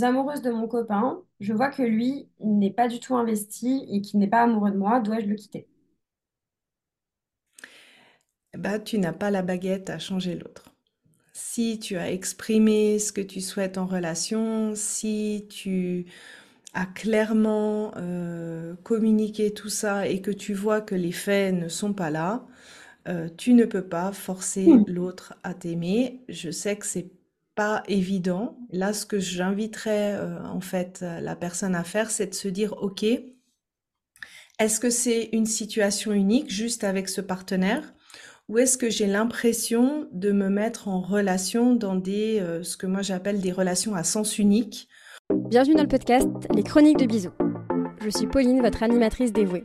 suis amoureuse de mon copain, je vois que lui, n'est pas du tout investi et qu'il n'est pas amoureux de moi, dois-je le quitter? Bah, tu n'as pas la baguette à changer l'autre. Si tu as exprimé ce que tu souhaites en relation, si tu as clairement euh, communiqué tout ça et que tu vois que les faits ne sont pas là, euh, tu ne peux pas forcer Hmm. l'autre à t'aimer. Je sais que c'est pas évident. Là, ce que j'inviterais euh, en fait la personne à faire, c'est de se dire, OK, est-ce que c'est une situation unique juste avec ce partenaire? Ou est-ce que j'ai l'impression de me mettre en relation dans des, euh, ce que moi j'appelle des relations à sens unique? Bienvenue dans le podcast Les Chroniques de Bisous. Je suis Pauline, votre animatrice dévouée.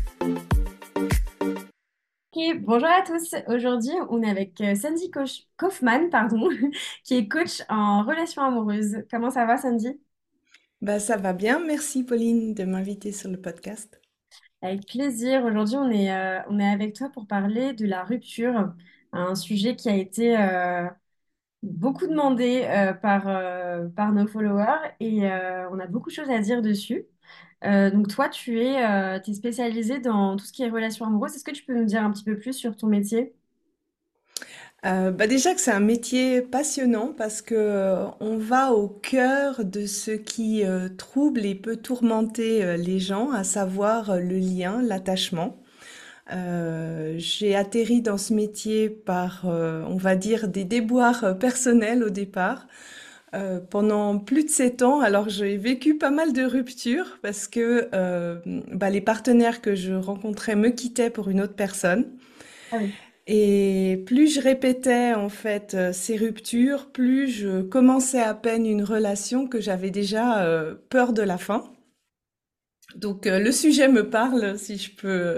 Bonjour à tous. Aujourd'hui, on est avec euh, Sandy Koch- Kaufman, pardon, qui est coach en relations amoureuses. Comment ça va, Sandy? Bah, ça va bien. Merci Pauline de m'inviter sur le podcast. Avec plaisir. Aujourd'hui, on est, euh, on est avec toi pour parler de la rupture, un sujet qui a été euh, beaucoup demandé euh, par, par nos followers et on a beaucoup de choses à dire dessus. Euh, donc toi, tu es, euh, spécialisée dans tout ce qui est relations amoureuses. Est-ce que tu peux nous dire un petit peu plus sur ton métier? Euh, bah déjà que c'est un métier passionnant parce que euh, on va au cœur de ce qui trouble et peut tourmenter les gens, à savoir le lien, l'attachement. J'ai atterri dans ce métier par, on va dire, des déboires personnels au départ. Euh, pendant plus de sept ans, alors j'ai vécu pas mal de ruptures parce que euh, bah, les partenaires que je rencontrais me quittaient pour une autre personne. Ah oui. Et plus je répétais en fait euh, ces ruptures, plus je commençais à peine une relation que j'avais déjà peur de la fin. Donc le sujet me parle, si je peux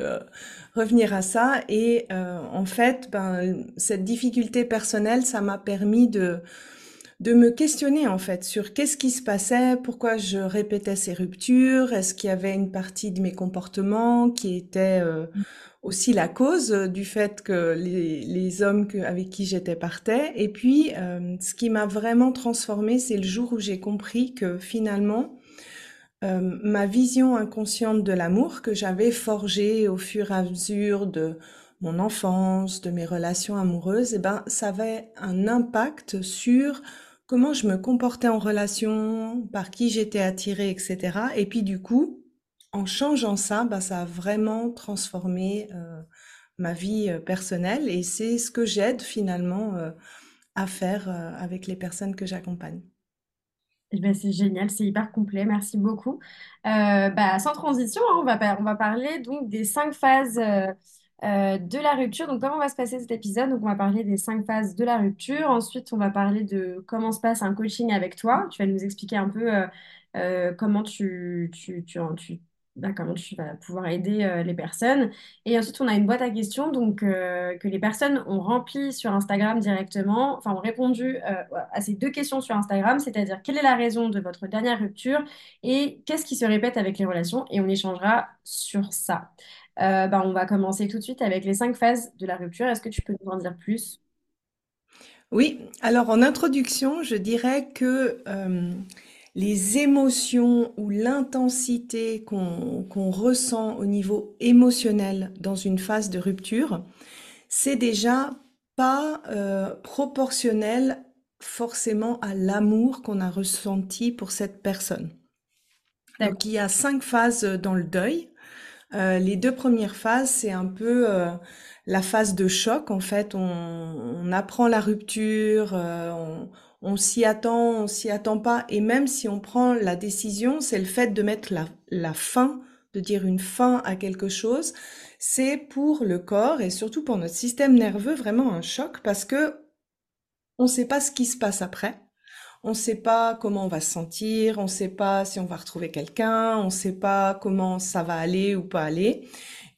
revenir à ça. Et en fait, ben, cette difficulté personnelle, ça m'a permis de de me questionner en fait sur qu'est-ce qui se passait, pourquoi je répétais ces ruptures, est-ce qu'il y avait une partie de mes comportements qui était euh, aussi la cause du fait que les, hommes avec qui j'étais partaient. Et puis, euh, ce qui m'a vraiment transformée, c'est le jour où j'ai compris que finalement, euh, ma vision inconsciente de l'amour que j'avais forgée au fur et à mesure de mon enfance, de mes relations amoureuses, eh ben, ça avait un impact sur comment je me comportais en relation, par qui j'étais attirée, etc. Et puis du coup, en changeant ça, ben, ça a vraiment transformé euh, ma vie euh, personnelle et c'est ce que j'aide finalement euh, à faire avec les personnes que j'accompagne. Eh ben, c'est génial, c'est hyper complet, merci beaucoup. Bah, sans transition, hein, on va, on va parler donc des cinq phases euh, de la rupture. Donc, comment va se passer cet épisode? Donc, on va parler des cinq phases de la rupture. Ensuite, on va parler de comment se passe un coaching avec toi. Tu vas nous expliquer un peu euh, euh, bah, comment tu vas pouvoir aider les personnes. Et ensuite, on a une boîte à questions donc, que les personnes ont remplie sur Instagram directement, enfin ont répondu à ces deux questions sur Instagram, c'est-à-dire quelle est la raison de votre dernière rupture et qu'est-ce qui se répète avec les relations? Et on échangera sur ça. Euh, bah, on va commencer tout de suite avec les cinq phases de la rupture. Est-ce que tu peux nous en dire plus? Oui, alors en introduction, je dirais que euh, les émotions ou l'intensité qu'on ressent au niveau émotionnel dans une phase de rupture, c'est déjà pas euh, proportionnel forcément à l'amour qu'on a ressenti pour cette personne. Donc il y a cinq phases dans le deuil. Euh, les deux premières phases, c'est un peu euh, la phase de choc. En fait, on, on apprend la rupture, euh, on, on s'y attend, on s'y attend pas. Et même si on prend la décision, c'est le fait de mettre la, la fin, de dire une fin à quelque chose. C'est pour le corps et surtout pour notre système nerveux vraiment un choc parce que on ne sait pas ce qui se passe après. On ne sait pas comment on va se sentir, on ne sait pas si on va retrouver quelqu'un, on ne sait pas comment ça va aller ou pas aller.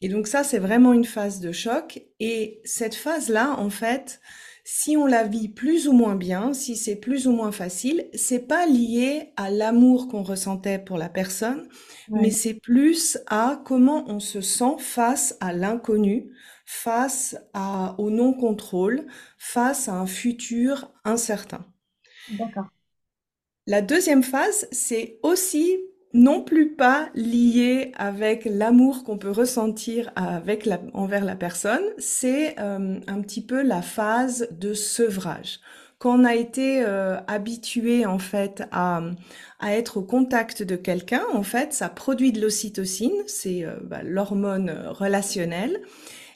Et donc ça, c'est vraiment une phase de choc. Et cette phase-là, en fait, si on la vit plus ou moins bien, si c'est plus ou moins facile, c'est pas lié à l'amour qu'on ressentait pour la personne, mais c'est plus à comment on se sent face à l'inconnu, face à, au non-contrôle, face à un futur incertain. D'accord. La deuxième phase, c'est aussi non plus pas lié avec l'amour qu'on peut ressentir avec envers la personne, c'est euh, un petit peu la phase de sevrage. Quand on a été euh, habitué en fait à, à être au contact de quelqu'un, en fait, ça produit de l'ocytocine, c'est euh, bah, l'hormone relationnelle.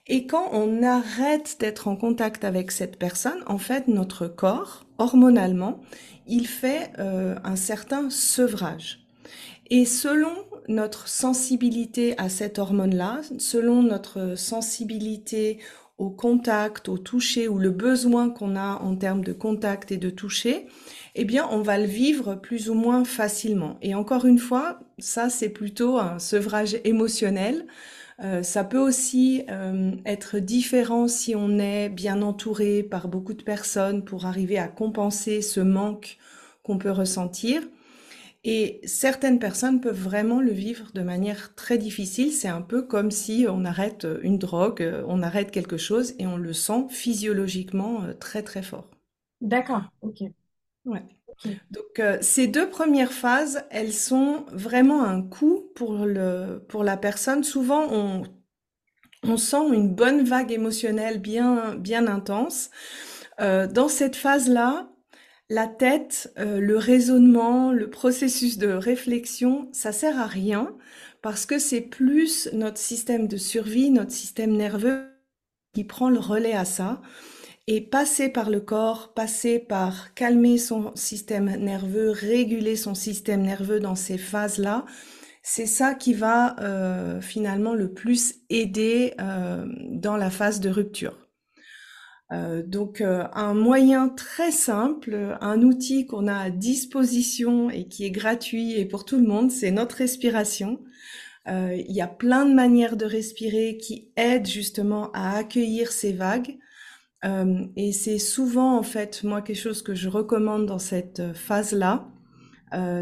Et quand on arrête d'être en contact avec cette personne, en fait, notre corps, hormonalement, il fait un certain sevrage. Et selon notre sensibilité à cette hormone-là, selon notre sensibilité au contact, au toucher ou le besoin qu'on a en termes de contact et de toucher, eh bien, on va le vivre plus ou moins facilement. Et encore une fois, ça, c'est plutôt un sevrage émotionnel. Euh, ça peut aussi euh, être différent si on est bien entouré par beaucoup de personnes pour arriver à compenser ce manque qu'on peut ressentir. Et certaines personnes peuvent vraiment le vivre de manière très difficile. C'est un peu comme si on arrête une drogue, euh, on arrête quelque chose et on le sent physiologiquement euh, très très fort. D'accord, ok. Ouais. Donc euh, ces deux premières phases, elles sont vraiment un coup pour le pour la personne. Souvent on on sent une bonne vague émotionnelle bien bien intense. dans cette phase-là, la tête, euh, le raisonnement, le processus de réflexion, ça sert à rien parce que c'est plus notre système de survie, notre système nerveux qui prend le relais à ça. Et passer par le corps, passer par calmer son système nerveux, réguler son système nerveux dans ces phases-là, c'est ça qui va euh, finalement le plus aider euh, dans la phase de rupture. Euh, donc un moyen très simple, un outil qu'on a à disposition et qui est gratuit et pour tout le monde, c'est notre respiration. Il y a plein de manières de respirer qui aident justement à accueillir ces vagues. Et c'est souvent en fait moi quelque chose que je recommande dans cette phase-là,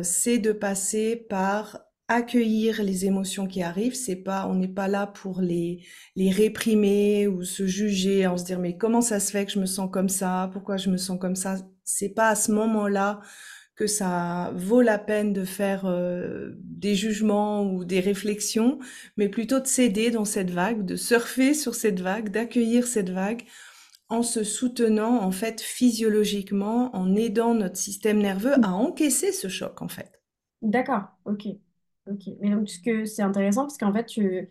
c'est de passer par accueillir les émotions qui arrivent. C'est pas, on n'est pas là pour les les réprimer ou se juger, en se dire mais comment ça se fait que je me sens comme ça, pourquoi je me sens comme ça? C'est pas à ce moment-là que ça vaut la peine de faire euh, des jugements ou des réflexions, mais plutôt de s'aider dans cette vague, de surfer sur cette vague, d'accueillir cette vague en se soutenant en fait physiologiquement, en aidant notre système nerveux à encaisser ce choc en fait. D'accord, ok. Ok, mais donc que c'est intéressant parce qu'en fait, tu,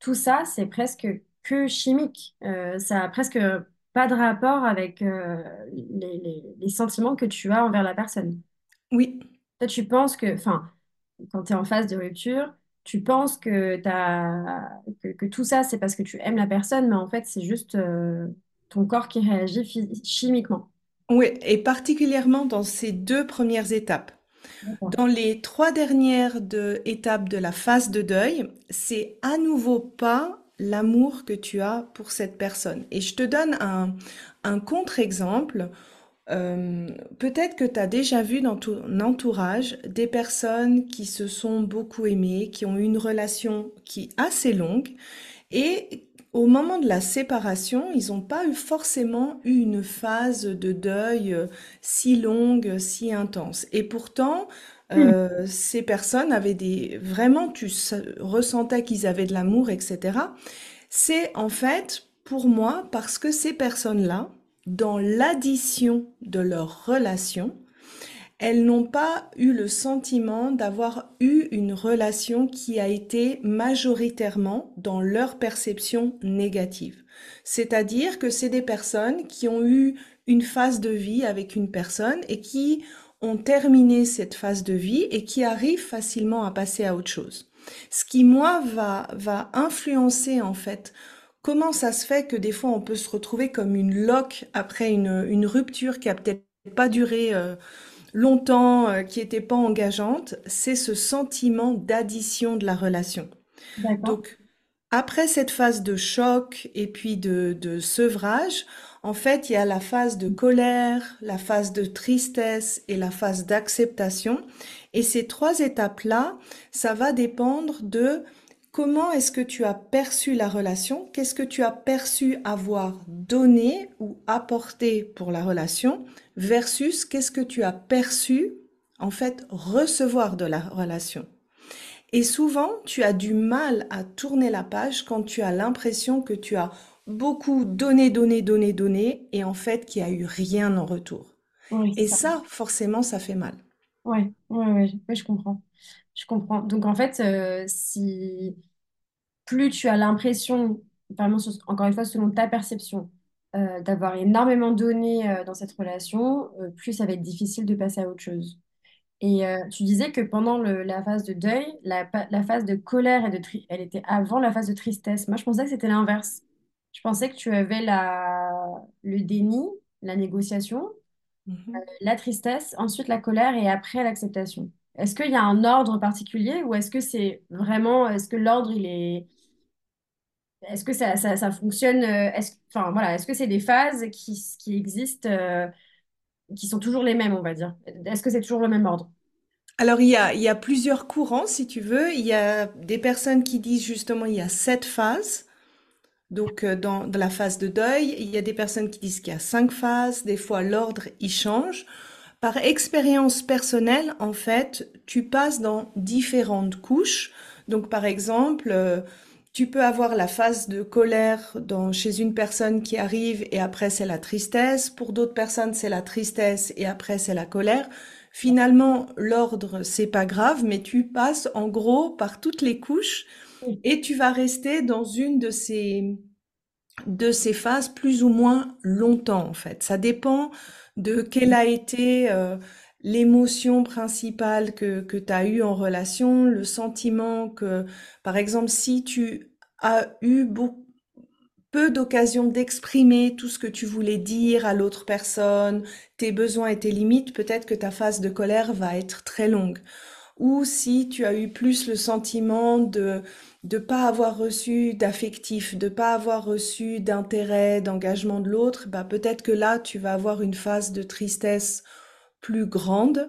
tout ça, c'est presque que chimique. Euh, ça a presque pas de rapport avec euh, les, les- les sentiments que tu as envers la personne. Oui, Toi, tu penses que, enfin, quand tu es en phase de rupture, tu penses que, que, que tout ça, c'est parce que tu aimes la personne, mais en fait, c'est juste euh, ton corps qui réagit chimiquement. oui, et particulièrement dans ces deux premières étapes. Dans les trois dernières de- étapes de la phase de deuil, c'est à nouveau pas l'amour que tu as pour cette personne. Et je te donne un, un contre-exemple. Euh, peut-être que tu as déjà vu dans ton entourage des personnes qui se sont beaucoup aimées, qui ont eu une relation qui est assez longue et au moment de la séparation, ils n'ont pas eu forcément eu une phase de deuil euh, si longue, si intense. Et pourtant, Hmm. euh, ces personnes avaient des... Vraiment, tu ressentais qu'ils avaient de l'amour, etc. C'est en fait, pour moi, parce que ces personnes-là, dans l'addition de leur relation, elles n'ont pas eu le sentiment d'avoir eu une relation qui a été majoritairement dans leur perception négative. C'est-à-dire que c'est des personnes qui ont eu une phase de vie avec une personne et qui ont terminé cette phase de vie et qui arrivent facilement à passer à autre chose. Ce qui, moi, va, influencer, en fait, comment ça se fait que des fois on peut se retrouver comme une loque après une, une rupture qui a peut-être pas duré euh, longtemps, euh, qui était pas engageante, c'est ce sentiment d'addition de la relation. Donc, Après cette phase de choc et puis de, de sevrage, en fait, il y a la phase de colère, la phase de tristesse et la phase d'acceptation. Et ces trois étapes-là, ça va dépendre de comment est-ce que tu as perçu la relation, qu'est-ce que tu as perçu avoir donné ou apporté pour la relation, versus qu'est-ce que tu as perçu, en fait, recevoir de la relation. Et souvent, tu as du mal à tourner la page quand tu as l'impression que tu as beaucoup donné, donné, donné, donné, et en fait qu'il n'y a eu rien en retour. et ça. forcément, ça fait mal. Ouais, ouais, ouais, je comprends. Je comprends. Donc en fait, euh, si plus tu as l'impression, vraiment, encore une fois, selon ta perception, euh, d'avoir énormément donné euh, dans cette relation, plus ça va être difficile de passer à autre chose. Et euh, tu disais que pendant le- la phase de deuil, la, la phase de colère et de tri- elle était avant la phase de tristesse. Moi, je pensais que c'était l'inverse. Je pensais que tu avais la, le déni, la négociation, Mhm. la tristesse, ensuite la colère et après l'acceptation. Est-ce qu'il y a un ordre particulier ou est-ce que c'est vraiment, est-ce que l'ordre, il est, est-ce que ça, ça, fonctionne, euh, est-ce, enfin voilà, est-ce que c'est des phases qui, qui existent, euh, qui sont toujours les mêmes, on va dire? Est-ce que c'est toujours le même ordre? Alors, il y a, il y a plusieurs courants, si tu veux. Il y a des personnes qui disent justement il y a sept phases. Donc, euh, dans, dans la phase de deuil, il y a des personnes qui disent qu'il y a cinq phases. Des fois, l'ordre, il change. Par expérience personnelle, en fait, tu passes dans différentes couches. Donc, par exemple, tu peux avoir la phase de colère dans, chez une personne qui arrive et après c'est la tristesse. Pour d'autres personnes, c'est la tristesse et après c'est la colère. Finalement, l'ordre, c'est pas grave, mais tu passes en gros par toutes les couches et tu vas rester dans une de ces, de ces phases plus ou moins longtemps, en fait. Ça dépend de quelle a été euh, l'émotion principale que, que tu as eue en relation, le sentiment que, par exemple, si tu as eu peu d'occasions d'exprimer tout ce que tu voulais dire à l'autre personne, tes besoins et tes limites, peut-être que ta phase de colère va être très longue. Ou si tu as eu plus le sentiment de de pas avoir reçu d'affectif, de pas avoir reçu d'intérêt, d'engagement de l'autre, bah peut-être que là tu vas avoir une phase de tristesse plus grande.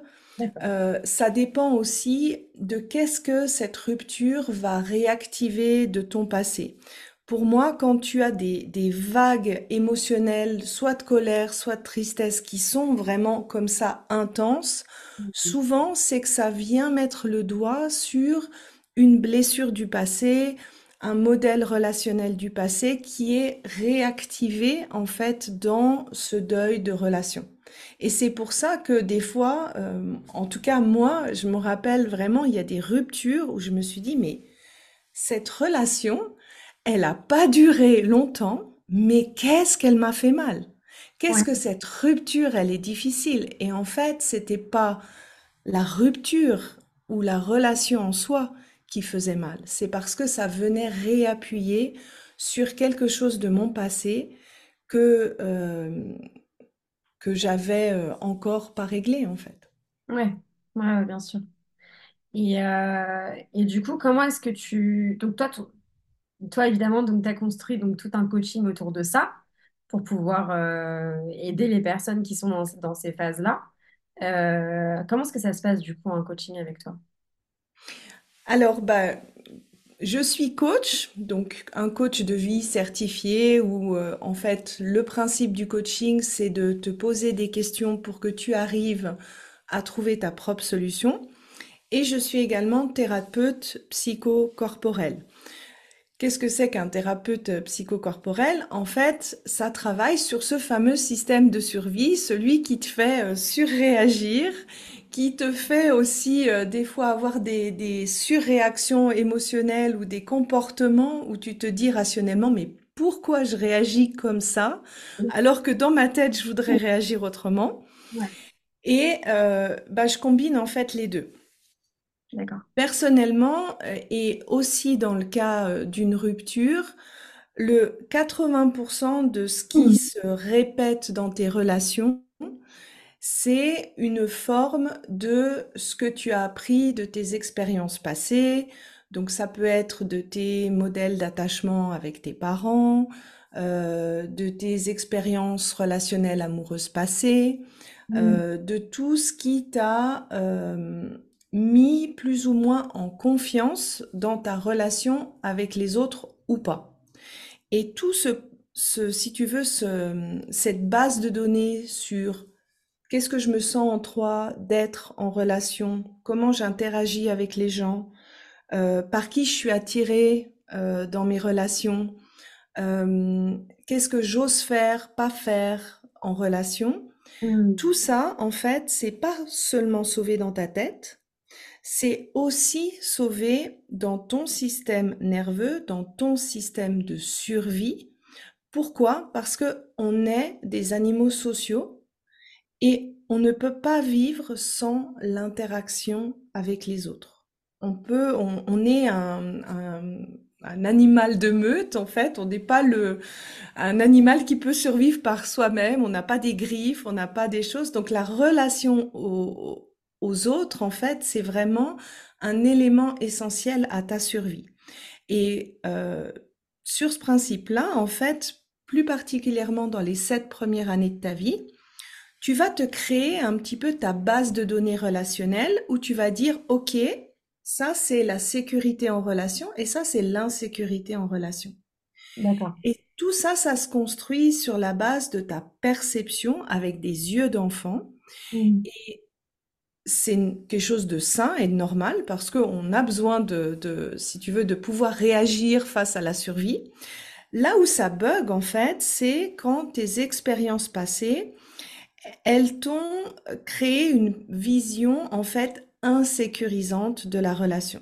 Euh, ça dépend aussi de qu'est-ce que cette rupture va réactiver de ton passé. Pour moi, quand tu as des, des vagues émotionnelles, soit de colère, soit de tristesse, qui sont vraiment comme ça intenses, mhm. souvent c'est que ça vient mettre le doigt sur une blessure du passé, un modèle relationnel du passé qui est réactivé en fait dans ce deuil de relation. Et c'est pour ça que des fois, euh, en tout cas moi, je me rappelle vraiment, il y a des ruptures où je me suis dit, mais cette relation, elle n'a pas duré longtemps, mais qu'est-ce qu'elle m'a fait mal? Qu'est-ce que cette rupture, elle est difficile? Et en fait, c'était pas la rupture ou la relation en soi qui faisait mal. C'est parce que ça venait réappuyer sur quelque chose de mon passé que euh, que j'avais euh, encore pas réglé en fait. Ouais, ouais, bien sûr. Et, euh, et du coup, comment est-ce que tu... Donc toi, toi, évidemment, tu as construit donc, tout un coaching autour de ça pour pouvoir euh, aider les personnes qui sont dans, dans ces phases-là. Euh, comment est-ce que ça se passe, du coup, un coaching avec toi? Alors, bah, je suis coach, donc un coach de vie certifié où euh, en fait le principe du coaching c'est de te poser des questions pour que tu arrives à trouver ta propre solution. Et je suis également thérapeute psychocorporel. Qu'est-ce que c'est qu'un thérapeute psychocorporel? En fait, ça travaille sur ce fameux système de survie, celui qui te fait euh, surréagir, qui te fait aussi euh, des fois avoir des, des surréactions émotionnelles ou des comportements où tu te dis rationnellement, mais pourquoi je réagis comme ça alors que dans ma tête, je voudrais réagir autrement. Et euh, bah, je combine en fait les deux. Personnellement, euh, et aussi dans le cas d'une rupture, le 80% de ce qui mmh. se répète dans tes relations, c'est une forme de ce que tu as appris de tes expériences passées, Donc ça peut être de tes modèles d'attachement avec tes parents, euh, de tes expériences relationnelles amoureuses passées, Mm. euh, de tout ce qui t'a euh, mis plus ou moins en confiance dans ta relation avec les autres ou pas. Et tout ce, ce si tu veux, ce, cette base de données sur qu'est-ce que je me sens en toi d'être en relation, comment j'interagis avec les gens, euh, par qui je suis attirée euh, dans mes relations, euh, qu'est-ce que j'ose faire, pas faire en relation? Mm. Tout ça, en fait, c'est pas seulement sauvé dans ta tête, c'est aussi sauvé dans ton système nerveux, dans ton système de survie. Pourquoi? Parce que on est des animaux sociaux et on ne peut pas vivre sans l'interaction avec les autres. On peut, on, est un animal de meute, en fait. On n'est pas le, un animal qui peut survivre par soi-même. On n'a pas des griffes, on n'a pas des choses. Donc la relation aux, aux autres, en fait, c'est vraiment un élément essentiel à ta survie. Et euh, sur ce principe-là, en fait, plus particulièrement dans les sept premières années de ta vie, tu vas te créer un petit peu ta base de données relationnelle où tu vas dire, OK, ça c'est la sécurité en relation et ça c'est l'insécurité en relation. D'accord. Et tout ça, ça se construit sur la base de ta perception avec des yeux d'enfant. Mm. Et c'est quelque chose de sain et de normal parce qu'on a besoin de, de, si tu veux, de pouvoir réagir face à la survie. Là où ça bug, en fait, c'est quand tes expériences passées, elles t'ont créé une vision, en fait, insécurisante de la relation.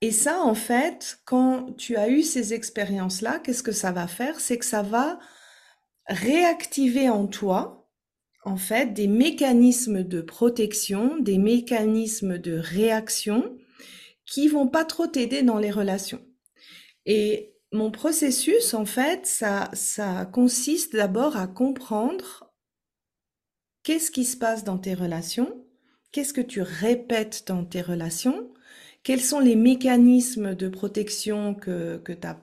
Et ça, en fait, quand tu as eu ces expériences-là, qu'est-ce que ça va faire? C'est que ça va réactiver en toi, en fait, des mécanismes de protection, des mécanismes de réaction qui vont pas trop t'aider dans les relations. Et mon processus, en fait, ça, ça consiste d'abord à comprendre qu'est-ce qui se passe dans tes relations, qu'est-ce que tu répètes dans tes relations, quels sont les mécanismes de protection que, tu n'as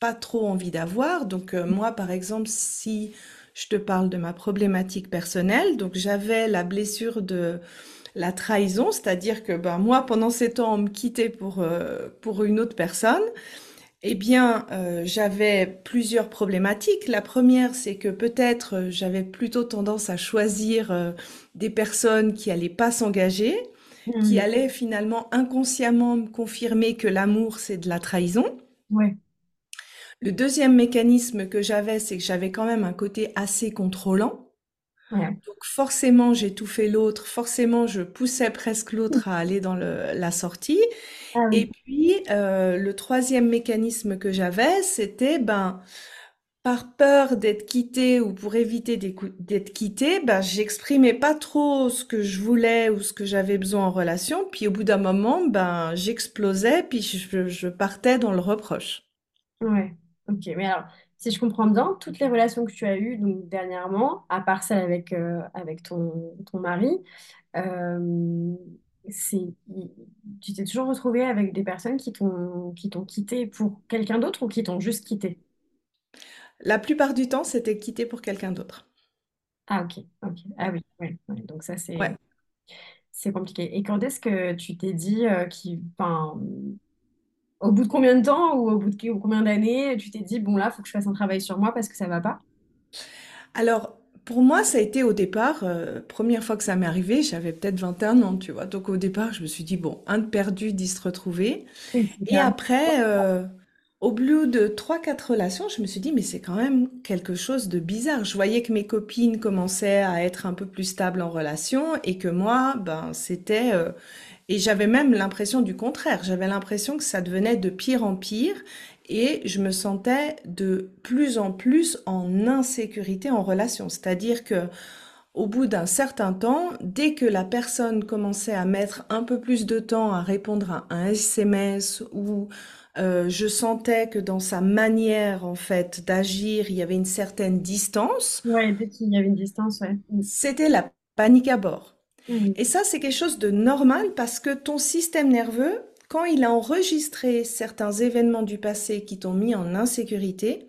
pas trop envie d'avoir? Donc euh, moi, par exemple, si je te parle de ma problématique personnelle, donc j'avais la blessure de la trahison, c'est-à-dire que ben, moi, pendant ces temps, on me quittait pour, euh, pour une autre personne. Eh bien, euh, j'avais plusieurs problématiques. La première, c'est que peut-être euh, j'avais plutôt tendance à choisir euh, des personnes qui allaient pas s'engager, qui Mm. allaient finalement inconsciemment me confirmer que l'amour, c'est de la trahison. Ouais. Le deuxième mécanisme que j'avais, c'est que j'avais quand même un côté assez contrôlant. Ouais. Donc forcément, j'étouffais l'autre, forcément, je poussais presque l'autre à aller dans le- la sortie. Ah Et puis, euh, le troisième mécanisme que j'avais, c'était, ben, par peur d'être quitté ou pour éviter d'être quitté, ben, j'exprimais pas trop ce que je voulais ou ce que j'avais besoin en relation. Puis au bout d'un moment, ben, j'explosais, puis je, je partais dans le reproche. Ouais. Ok. Mais alors, si je comprends bien, toutes les relations que tu as eues donc dernièrement, à part celle avec, euh, avec ton, ton mari, euh, c'est, tu t'es toujours retrouvé avec des personnes qui t'ont qui t'ont quitté pour quelqu'un d'autre ou qui t'ont juste quitté? La plupart du temps, c'était quitté pour quelqu'un d'autre. Ah ok, ok. Ah oui, ouais, ouais. Donc ça Ouais. c'est compliqué. Et quand est-ce que tu t'es dit euh, qui, au bout de combien de temps ou au bout de combien d'années, tu t'es dit bon là, faut que je fasse un travail sur moi parce que ça va pas? Alors, pour moi, ça a été au départ, euh, première fois que ça m'est arrivé, j'avais peut-être 21 ans, tu vois. Donc au départ, je me suis dit, bon, un de perdu, dix de retrouvé. Oui, c'est Et après, euh, au bout de trois, quatre relations, je me suis dit, mais c'est quand même quelque chose de bizarre. Je voyais que mes copines commençaient à être un peu plus stables en relation et que moi, ben, c'était... euh, et j'avais même l'impression du contraire. J'avais l'impression que ça devenait de pire en pire et je me sentais de plus en plus en insécurité en relation. C'est-à-dire que au bout d'un certain temps, dès que la personne commençait à mettre un peu plus de temps à répondre à un SMS ou euh, je sentais que dans sa manière en fait d'agir, il y avait une certaine distance, Ouais, dès qu'il y avait une distance, ouais. C'était la panique à bord. Mm. Et ça, c'est quelque chose de normal parce que ton système nerveux, quand il a enregistré certains événements du passé qui t'ont mis en insécurité,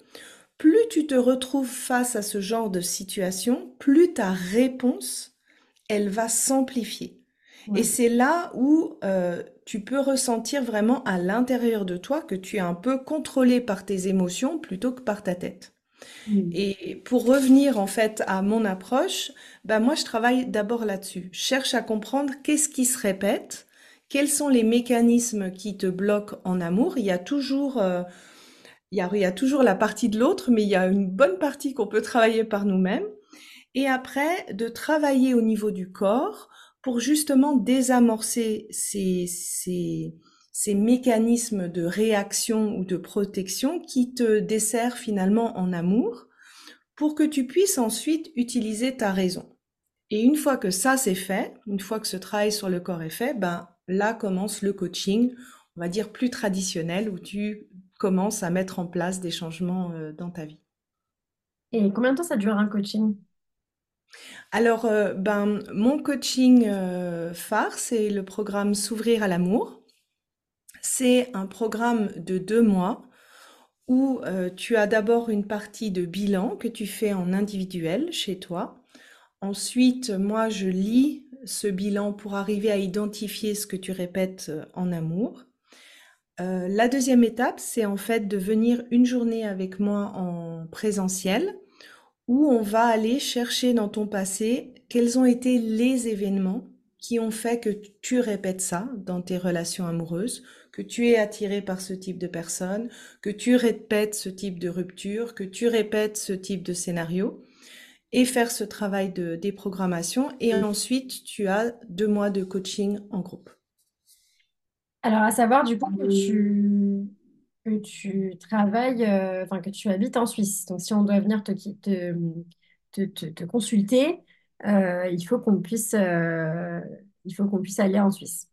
plus tu te retrouves face à ce genre de situation, plus ta réponse, elle va s'amplifier. Et c'est là où euh, tu peux ressentir vraiment à l'intérieur de toi que tu es un peu contrôlé par tes émotions plutôt que par ta tête. Et pour revenir en fait à mon approche, ben moi je travaille d'abord là-dessus. Je cherche à comprendre qu'est-ce qui se répète, quels sont les mécanismes qui te bloquent en amour. Il y a toujours, euh, il, y a, il y a toujours la partie de l'autre, mais il y a une bonne partie qu'on peut travailler par nous-mêmes. Et après, de travailler au niveau du corps pour justement désamorcer ces, ces, ces mécanismes de réaction ou de protection qui te desserrent finalement en amour pour que tu puisses ensuite utiliser ta raison. Et une fois que ça c'est fait, une fois que ce travail sur le corps est fait, ben là commence le coaching, on va dire plus traditionnel, où tu commences à mettre en place des changements euh, dans ta vie. Et combien de temps ça dure un coaching? Alors, euh, ben, mon coaching euh, phare, c'est le programme S'ouvrir à l'amour. C'est un programme de deux mois où euh, tu as d'abord une partie de bilan que tu fais en individuel chez toi. Ensuite, moi, je lis ce bilan pour arriver à identifier ce que tu répètes en amour. la deuxième étape, c'est en fait de venir une journée avec moi en présentiel où on va aller chercher dans ton passé quels ont été les événements qui ont fait que tu répètes ça dans tes relations amoureuses, que tu es attiré par ce type de personne, que tu répètes ce type de rupture, que tu répètes ce type de scénario, et faire ce travail de déprogrammation. Et ensuite, tu as deux mois de coaching en groupe. Alors, à savoir du coup que tu que tu travailles, euh, enfin que tu habites en Suisse. Donc, si on doit venir te, te, te, consulter, euh, il faut qu'on puisse, euh, il faut qu'on puisse aller en Suisse.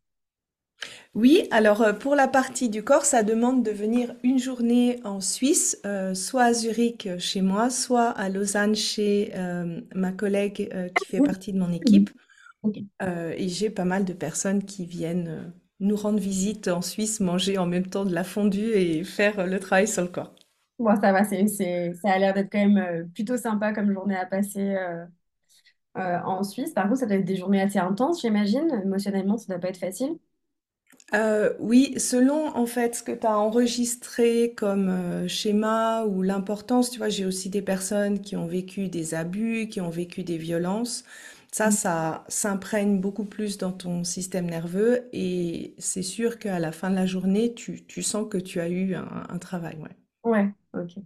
Oui, alors pour la partie du corps, ça demande de venir une journée en Suisse, soit à Zurich chez moi, soit à Lausanne chez ma collègue qui fait partie de mon équipe. et j'ai pas mal de personnes qui viennent nous rendre visite en Suisse, manger en même temps de la fondue et faire le travail sur le corps. Bon, ça va, c'est, c'est, ça a l'air d'être quand même euh, plutôt sympa comme journée à passer euh, euh, en Suisse. Par contre, ça doit être des journées assez intenses, j'imagine. Émotionnellement, ça ne doit pas être facile. Oui, selon en fait ce que tu as enregistré comme schéma ou l'importance, tu vois, j'ai aussi des personnes qui ont vécu des abus, qui ont vécu des violences. Ça, mm. ça s'imprègne beaucoup plus dans ton système nerveux et c'est sûr qu'à la fin de la journée, tu, tu sens que tu as eu un, travail. Ouais, Ouais, ok.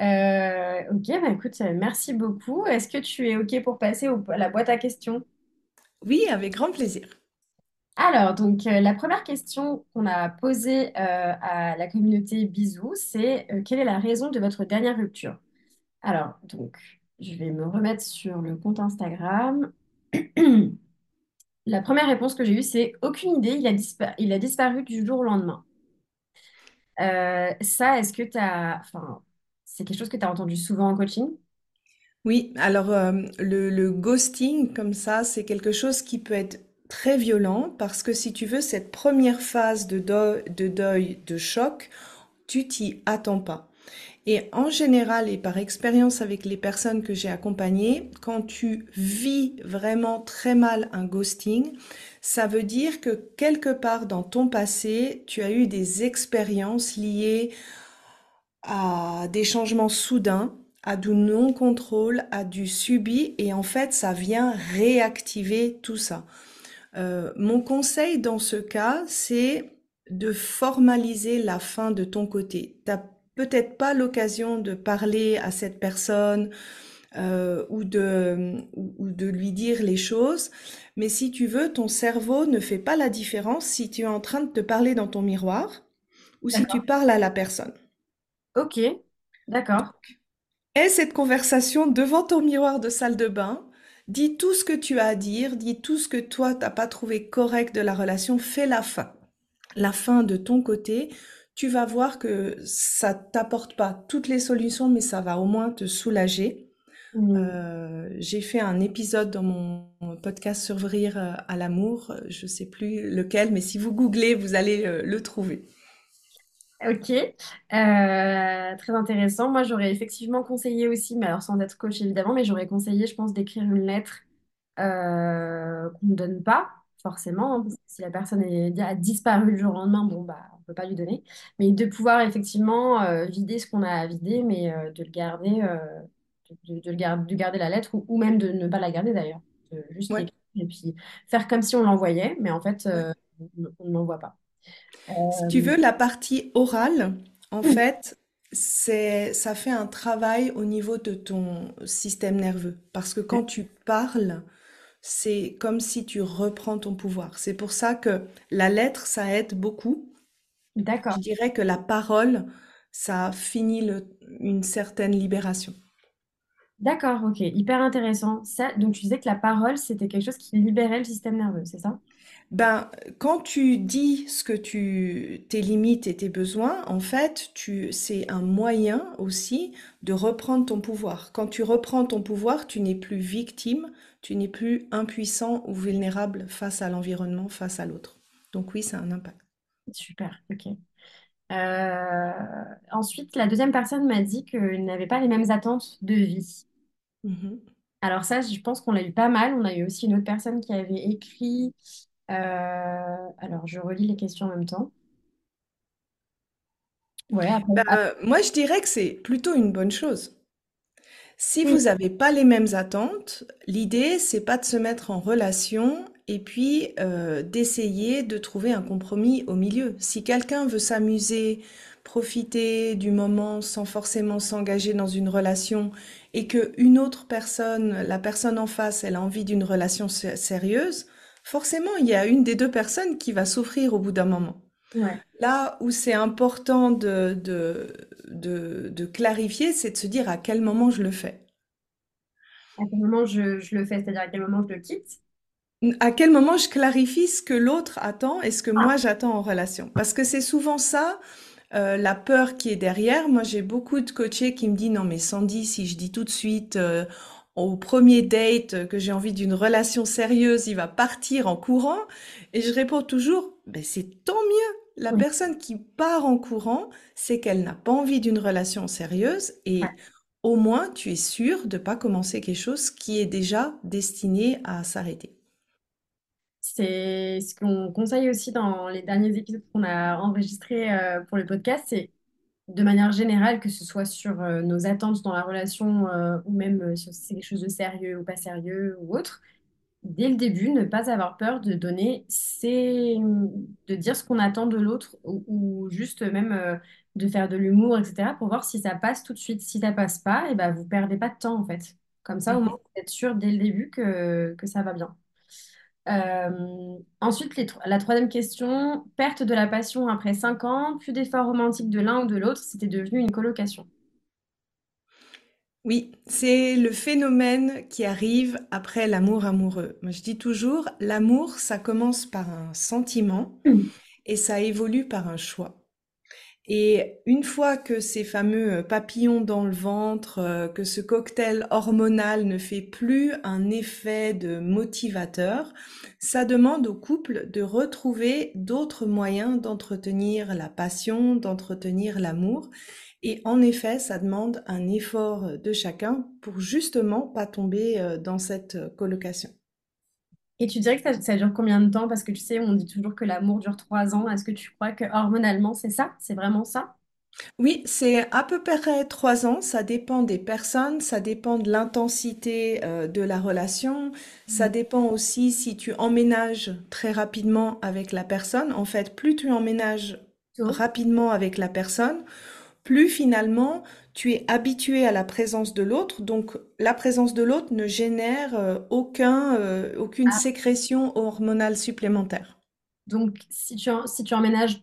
Euh, ok, bah écoute, euh, merci beaucoup. Est-ce que tu es ok pour passer à la boîte à questions? Oui, avec grand plaisir. Alors, donc, euh, la première question qu'on a posée à la communauté Bisous, c'est quelle est la raison de votre dernière rupture? Alors, donc, je vais me remettre sur le compte Instagram. La première réponse que j'ai eue, c'est aucune idée, il a, disparu du jour au lendemain. Euh, ça, est-ce que tu as. Enfin, c'est quelque chose que tu as entendu souvent en coaching? Oui, alors euh, le, ghosting comme ça, c'est quelque chose qui peut être très violent parce que si tu veux, cette première phase de de, deuil, de choc, tu t'y attends pas. Et en général, et par expérience avec les personnes que j'ai accompagnées, quand tu vis vraiment très mal un ghosting, ça veut dire que quelque part dans ton passé, tu as eu des expériences liées à des changements soudains, à du non-contrôle, à du subi, et en fait, ça vient réactiver tout ça. Euh, mon conseil dans ce cas, c'est de formaliser la fin de ton côté peut-être pas l'occasion de parler à cette personne euh, ou, de, ou, de lui dire les choses, mais si tu veux, ton cerveau ne fait pas la différence si tu es en train de te parler dans ton miroir ou si tu parles à la personne. Ok, d'accord. Et cette conversation devant ton miroir de salle de bain. Dis tout ce que tu as à dire, dis tout ce que toi, t'as pas trouvé correct de la relation, fais la fin. La fin de ton côté, tu vas voir que ça t'apporte pas toutes les solutions, mais ça va au moins te soulager Mm. Euh, j'ai fait un épisode dans mon podcast Survivre euh, à l'amour, je sais plus lequel, mais si vous googlez, vous allez euh, le trouver. Ok, Euh, très intéressant. Moi, j'aurais effectivement conseillé aussi, mais alors sans être coach évidemment, mais j'aurais conseillé, je pense, d'écrire une lettre euh, qu'on ne donne pas forcément, hein, parce que si la personne est- a disparu le jour au lendemain, bon, bah, on peut pas lui donner, mais de pouvoir effectivement euh, vider ce qu'on a à vider, mais euh, de le garder, euh, de, de- de le de garder la lettre, ou, ou même de ne pas la garder d'ailleurs, de juste Ouais, l'écrire et puis faire comme si on l'envoyait, mais en fait, ouais. euh, on on ne l'envoie pas. Si tu Euh, veux, la partie orale, en fait, c'est, ça fait un travail au niveau de ton système nerveux. Parce que quand tu parles, c'est comme si tu reprends ton pouvoir. C'est pour ça que la lettre, ça aide beaucoup. Je D'accord. dirais que la parole, ça finit le- une certaine libération. D'accord, ok, hyper intéressant. Ça, donc tu disais que la parole, c'était quelque chose qui libérait le système nerveux, c'est ça? Ben, quand tu dis ce que tu, tes limites et tes besoins, en fait, tu, c'est un moyen aussi de reprendre ton pouvoir. Quand tu reprends ton pouvoir, tu n'es plus victime, tu n'es plus impuissant ou vulnérable face à l'environnement, face à l'autre. Donc oui, ça a un impact. Super, ok. Euh, ensuite, la deuxième personne m'a dit qu'il n'avait pas les mêmes attentes de vie. Mhm. Alors ça, je pense qu'on l'a eu pas mal. On a eu aussi une autre personne qui avait écrit. Euh, alors, je relis les questions en même temps. Ouais, après. après- Ben, moi, je dirais que c'est plutôt une bonne chose. Si Oui, vous n'avez pas les mêmes attentes, l'idée, c'est pas de se mettre en relation et puis euh, d'essayer de trouver un compromis au milieu. Si quelqu'un veut s'amuser, profiter du moment sans forcément s'engager dans une relation et que une autre personne, la personne en face, elle a envie d'une relation sé- sérieuse, forcément, il y a une des deux personnes qui va souffrir au bout d'un moment. ouais. Là où c'est important de, de, de, de clarifier, c'est de se dire à quel moment je le fais. À quel moment je, je le fais, c'est-à-dire à quel moment je le quitte? À quel moment je clarifie ce que l'autre attend et ce que Ah, moi j'attends en relation? Parce que c'est souvent ça, euh, la peur qui est derrière. Moi, j'ai beaucoup de coachés qui me disent, non mais Sandy, si je dis tout de suite euh, au premier date que j'ai envie d'une relation sérieuse, il va partir en courant. Et je réponds toujours, ben, c'est tant mieux. La oui. personne qui part en courant, c'est qu'elle n'a pas envie d'une relation sérieuse Ouais. et au moins tu es sûr de pas commencer quelque chose qui est déjà destiné à s'arrêter. C'est ce qu'on conseille aussi dans les derniers épisodes qu'on a enregistrés euh, pour le podcast, c'est de manière générale, que ce soit sur euh, nos attentes dans la relation euh, ou même euh, sur si c'est quelque chose de sérieux ou pas sérieux ou autre, dès le début, ne pas avoir peur de donner ses... de dire ce qu'on attend de l'autre ou, ou juste même de faire de l'humour, etc. pour voir si ça passe tout de suite. Si ça passe pas, et ben, vous perdez pas de temps en fait. Comme ça, au moins, Mhm. vous êtes sûr dès le début que, que ça va bien. Euh, ensuite, les la troisième question, perte de la passion après cinq ans, plus d'efforts romantiques de l'un ou de l'autre, c'était devenu une colocation. Oui, c'est le phénomène qui arrive après l'amour amoureux. Moi, je dis toujours, l'amour, ça commence par un sentiment Mm. et ça évolue par un choix. Et une fois que ces fameux euh, papillons dans le ventre, euh, que ce cocktail hormonal ne fait plus un effet de motivateur, ça demande au couple de retrouver d'autres moyens d'entretenir la passion, d'entretenir l'amour. Et en effet, ça demande un effort de chacun pour justement pas tomber euh, dans cette colocation. Et tu dirais que ça, ça dure combien de temps? Parce que tu sais, on dit toujours que l'amour dure trois ans. Est-ce que tu crois que hormonalement, c'est ça? C'est vraiment ça? Oui, c'est à peu près trois ans. Ça dépend des personnes, ça dépend de l'intensité euh, de la relation, ça Mm. dépend aussi si tu emménages très rapidement avec la personne. En fait, plus tu emménages Tôt. rapidement avec la personne, plus finalement tu es habitué à la présence de l'autre. Donc, la présence de l'autre ne génère euh, aucun, euh, aucune Ah, sécrétion hormonale supplémentaire. donc, si tu, en- si tu emménages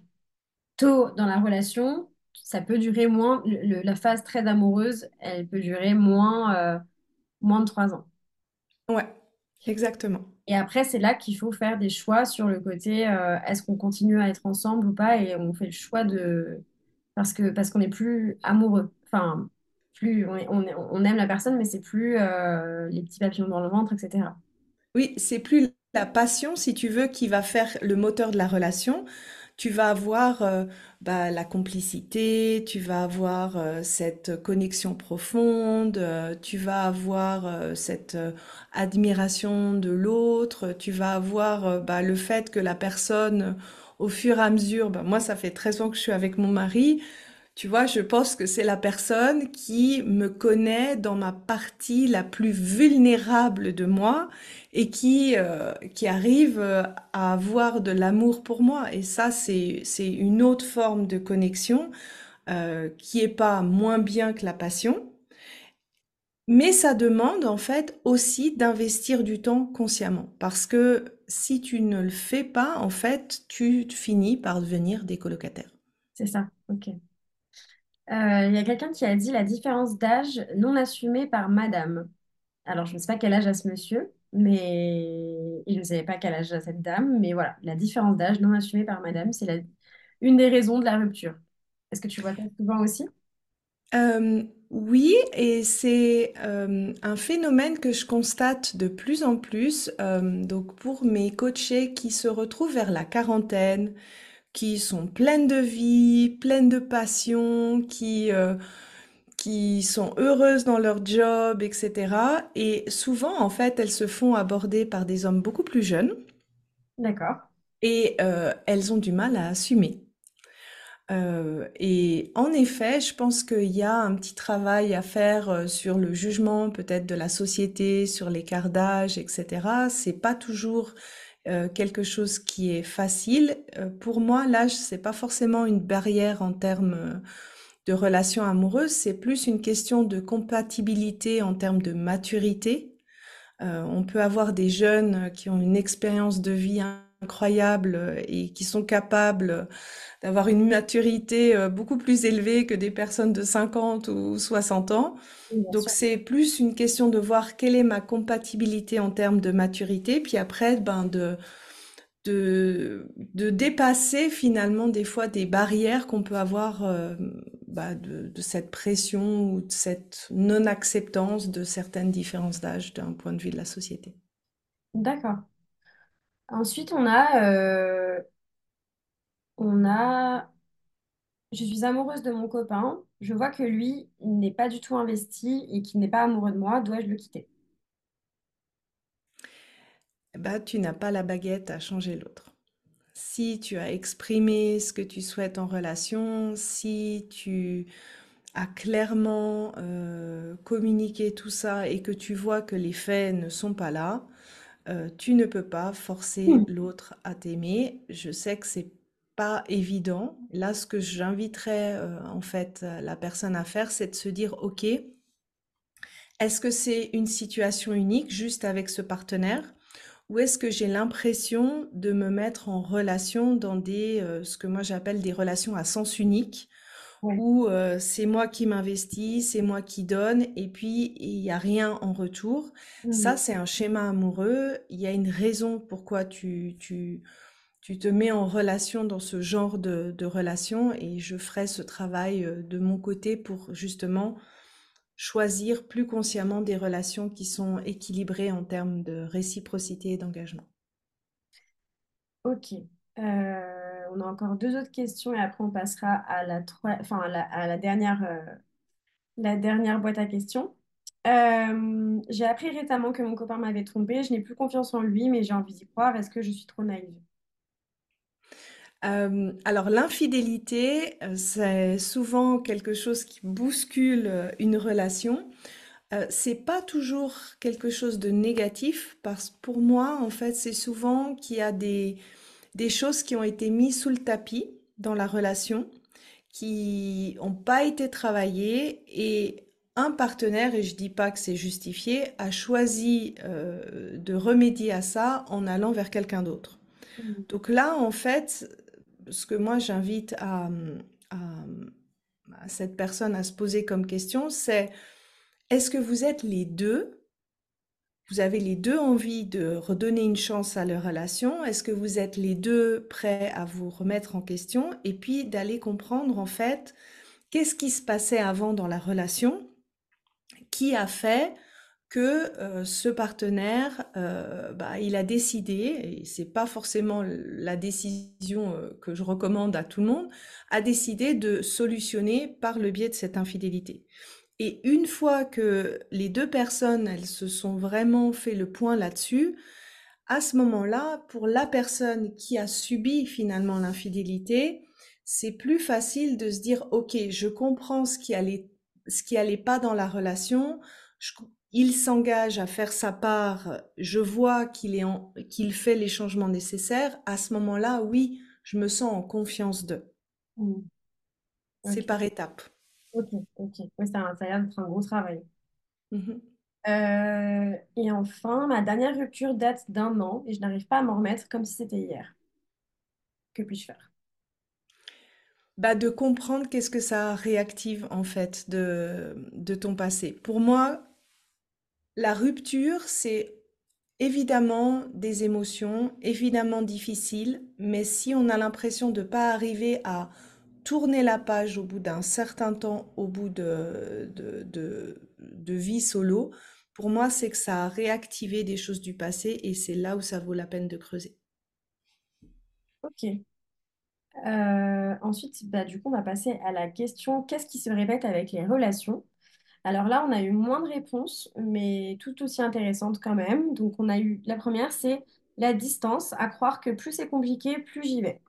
tôt dans la relation, ça peut durer moins, le- la phase très amoureuse, elle peut durer moins, euh, moins de trois ans. Ouais, exactement. Et après, c'est là qu'il faut faire des choix sur le côté, est-ce qu'on continue à être ensemble ou pas, et on fait le choix de... Parce que, parce qu'on n'est plus amoureux. Enfin, plus on, aime la personne, mais c'est plus euh, les petits papillons dans le ventre, etc. Oui, c'est plus la passion, si tu veux, qui va faire le moteur de la relation. Tu vas avoir euh, bah, la complicité, tu vas avoir euh, cette connexion profonde, tu vas avoir cette admiration de l'autre, tu vas avoir bah, le fait que la personne, au fur et à mesure, bah, moi ça fait 13 ans que je suis avec mon mari, tu vois, je pense que c'est la personne qui me connaît dans ma partie la plus vulnérable de moi et qui, euh, qui arrive euh, à avoir de l'amour pour moi. Et ça, c'est, c'est une autre forme de connexion euh, qui est pas moins bien que la passion. Mais ça demande en fait aussi d'investir du temps consciemment. Parce que si tu ne le fais pas, en fait, tu finis par devenir des colocataires. C'est ça, ok. Euh, Il y a quelqu'un qui a dit la différence d'âge non assumée par madame. Alors, je ne sais pas quel âge a ce monsieur, mais et je ne savais pas quel âge a cette dame, mais voilà, la différence d'âge non assumée par madame, c'est la... une des raisons de la rupture. Est-ce que tu vois ça souvent aussi? Euh, oui, et c'est euh, un phénomène que je constate de plus en plus. euh, donc pour mes coachés qui se retrouvent vers la quarantaine, qui sont pleines de vie, pleines de passion, qui euh, qui sont heureuses dans leur job, etc. Et souvent, en fait, elles se font aborder par des hommes beaucoup plus jeunes D'accord. et euh, elles ont du mal à assumer. Euh, et en effet, je pense qu'il y a un petit travail à faire euh, sur le jugement peut-être de la société, sur l'écart d'âge, etc. C'est pas toujours euh, quelque chose qui est facile. Pour moi, l'âge, c'est pas forcément une barrière en termes de relations amoureuses, c'est plus une question de compatibilité en termes de maturité. On peut avoir des jeunes qui ont une expérience de vie incroyable euh, et qui sont capables d'avoir une maturité euh, beaucoup plus élevée que des personnes de 50 ou 60 ans. Oui, Donc c'est plus une question de voir quelle est ma compatibilité en termes de maturité, puis après ben de de, de dépasser finalement des fois des barrières qu'on peut avoir euh, bah, de, de cette pression ou de cette non-acceptance de certaines différences d'âge d'un point de vue de la société. D'accord. Ensuite, on a, euh, on a, je suis amoureuse de mon copain. Je vois que lui n'est pas du tout investi et qu'il n'est pas amoureux de moi. Dois-je le quitter? Bah, tu n'as pas la baguette à changer l'autre. Si tu as exprimé ce que tu souhaites en relation, si tu as clairement euh, communiqué tout ça et que tu vois que les faits ne sont pas là, euh, tu ne peux pas forcer l'autre à t'aimer. Je sais que c'est pas évident. Là, ce que j'inviterais euh, en fait la personne à faire, c'est de se dire, OK, est-ce que c'est une situation unique juste avec ce partenaire? Ou est-ce que j'ai l'impression de me mettre en relation dans des, euh, ce que moi j'appelle des relations à sens unique, Où euh, c'est moi qui m'investis, c'est moi qui donne, et puis il n'y a rien en retour. Ça, Mhm. c'est un schéma amoureux. Il y a une raison pourquoi tu, tu, tu te mets en relation dans ce genre de, de relation, et je ferai ce travail euh, de mon côté pour justement choisir plus consciemment des relations qui sont équilibrées en termes de réciprocité et d'engagement. Ok. Euh, on a encore deux autres questions et après on passera à la, enfin, à la, dernière, euh, la dernière boîte à questions. Euh, j'ai appris récemment que mon copain m'avait trompée. Je n'ai plus confiance en lui, mais j'ai envie d'y croire. Est-ce que je suis trop naïve? Euh, alors l'infidélité, c'est souvent quelque chose qui bouscule une relation. Euh, c'est pas toujours quelque chose de négatif parce que pour moi, en fait, c'est souvent qu'il y a des, des choses qui ont été mises sous le tapis dans la relation, qui n'ont pas été travaillées et un partenaire, et je dis pas que c'est justifié, a choisi euh, de remédier à ça en allant vers quelqu'un d'autre. Mhm. Donc là, en fait, ce que moi j'invite à, à, à cette personne à se poser comme question, c'est est-ce que vous êtes les deux vous avez les deux envie de redonner une chance à leur relation? Est-ce que vous êtes les deux prêts à vous remettre en question? Et puis d'aller comprendre en fait qu'est-ce qui se passait avant dans la relation qui a fait que euh, ce partenaire, euh, bah, il a décidé, et c'est pas forcément la décision euh, que je recommande à tout le monde, a décidé de solutionner par le biais de cette infidélité. Et une fois que les deux personnes, elles se sont vraiment fait le point là-dessus, à ce moment-là, pour la personne qui a subi finalement l'infidélité, c'est plus facile de se dire, OK, je comprends ce qui allait, ce qui allait pas dans la relation, je, il s'engage à faire sa part, je vois qu'il est qu'il fait les changements nécessaires, à ce moment-là, oui, je me sens en confiance d'eux. Mmh. C'est par étapes. Ok, ok. Oui, ça, a l'air d'être un gros travail. Mmh euh, et enfin, ma dernière rupture date d'un an et je n'arrive pas à m'en remettre comme si c'était hier. Que puis-je faire? Bah, de comprendre qu'est-ce que ça réactive en fait de, de ton passé. Pour moi, la rupture, c'est évidemment des émotions, évidemment difficiles, mais si on a l'impression de ne pas arriver à tourner la page au bout d'un certain temps, au bout de, de, vie solo, pour moi, c'est que ça a réactivé des choses du passé et c'est là où ça vaut la peine de creuser. Ok. Euh, ensuite, bah, du coup, on va passer à la question qu'est-ce qui se répète avec les relations? Alors là, on a eu moins de réponses, mais tout aussi intéressantes quand même. Donc on a eu la première, c'est la distance, à croire que plus c'est compliqué, plus j'y vais.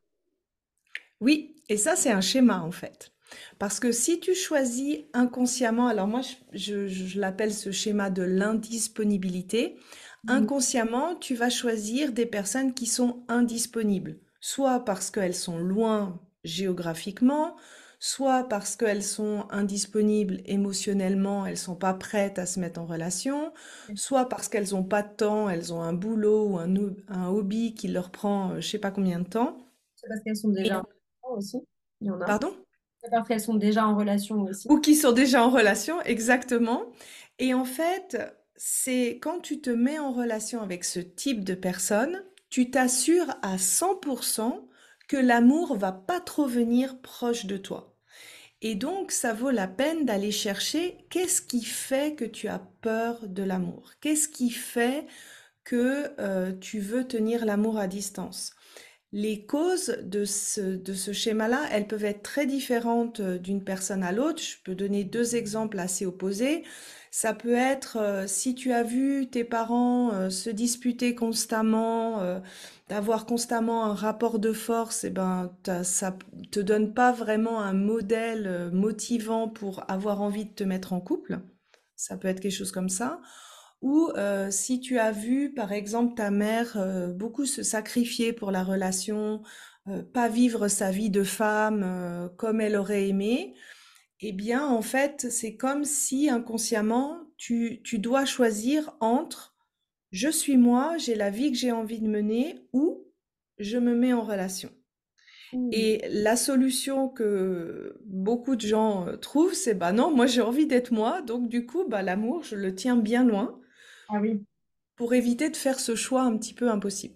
Oui, et ça c'est un schéma en fait. Parce que si tu choisis inconsciemment, alors moi je, l'appelle ce schéma de l'indisponibilité, mmh. inconsciemment tu vas choisir des personnes qui sont indisponibles, soit parce qu'elles sont loin géographiquement, soit parce qu'elles sont indisponibles émotionnellement, elles sont pas prêtes à se mettre en relation, soit parce qu'elles n'ont pas de temps, elles ont un boulot ou un, un hobby qui leur prend je euh, je sais pas combien de temps. C'est parce qu'elles sont déjà aussi. Il y en a. Pardon? Parce qu'elles sont déjà en relation aussi. Ou qui sont déjà en relation, exactement. Et en fait, c'est quand tu te mets en relation avec ce type de personne, tu t'assures à 100% que l'amour va pas trop venir proche de toi. Et donc, ça vaut la peine d'aller chercher qu'est-ce qui fait que tu as peur de l'amour? Qu'est-ce qui fait que euh, tu veux tenir l'amour à distance? Les causes de ce, de ce schéma-là, elles peuvent être très différentes euh, d'une personne à l'autre. Je peux donner deux exemples assez opposés. Ça peut être euh, si tu as vu tes parents se disputer constamment, d'avoir constamment un rapport de force, et eh ben, ça te donne pas vraiment un modèle euh, motivant pour avoir envie de te mettre en couple. Ça peut être quelque chose comme ça. Ou euh, si tu as vu, par exemple, ta mère euh, beaucoup se sacrifier pour la relation, pas vivre sa vie de femme comme elle aurait aimé, eh bien, en fait, c'est comme si inconsciemment, tu, tu dois choisir entre je suis moi, j'ai la vie que j'ai envie de mener ou je me mets en relation. Mmh. Et la solution que beaucoup de gens euh, trouvent, c'est bah non, moi j'ai envie d'être moi, donc du coup, bah l'amour, je le tiens bien loin. Ah oui. Pour éviter de faire ce choix un petit peu impossible.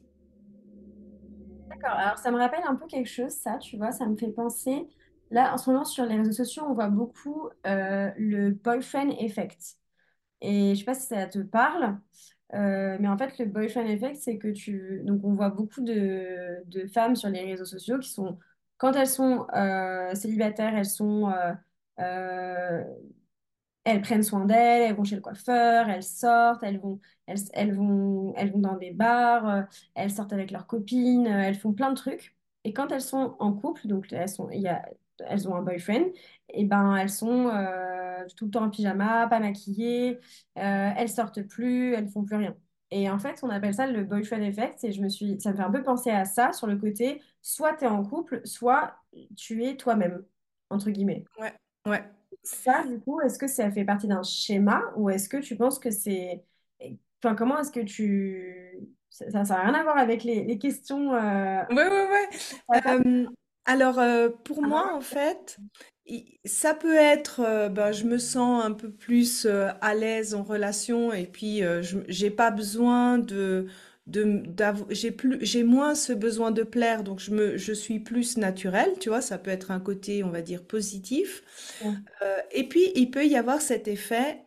D'accord, alors ça me rappelle un peu quelque chose, ça, tu vois, ça me fait penser. Là, en ce moment, sur les réseaux sociaux, on voit beaucoup euh, le boyfriend effect. Et je sais pas si ça te parle. Euh, mais en fait, le boyfriend effect, c'est que tu. Donc, on voit beaucoup de, de, femmes sur les réseaux sociaux qui sont. Quand elles sont euh, célibataires, elles sont. Euh, elles prennent soin d'elles, elles vont chez le coiffeur, elles sortent, elles vont, elles, vont, elles vont dans des bars, elles sortent avec leurs copines, elles font plein de trucs. Et quand elles sont en couple, donc elles, sont, elles ont un boyfriend, et ben elles sont tout le temps en pyjama, pas maquillées, euh, elles sortent plus, elles font plus rien. Et en fait, on appelle ça le boyfriend effect. Et je me suis, ça me fait un peu penser à ça sur le côté, soit tu es en couple, soit tu es toi-même, entre guillemets. Ouais, ouais. Ça, du coup, est-ce que ça fait partie d'un schéma ou est-ce que tu penses que c'est. Enfin, comment est-ce que tu. Ça n'a rien à voir avec les, les questions. Euh... Ouais, ouais. Euh, alors, euh, pour moi, en fait, ça peut être, euh, ben, je me sens un peu plus euh, à l'aise en relation et puis euh, j'ai pas besoin de j'ai plus, j'ai moins ce besoin de plaire, donc je me, je suis plus naturelle, tu vois, ça peut être un côté, on va dire, positif. et puis, il peut y avoir cet effet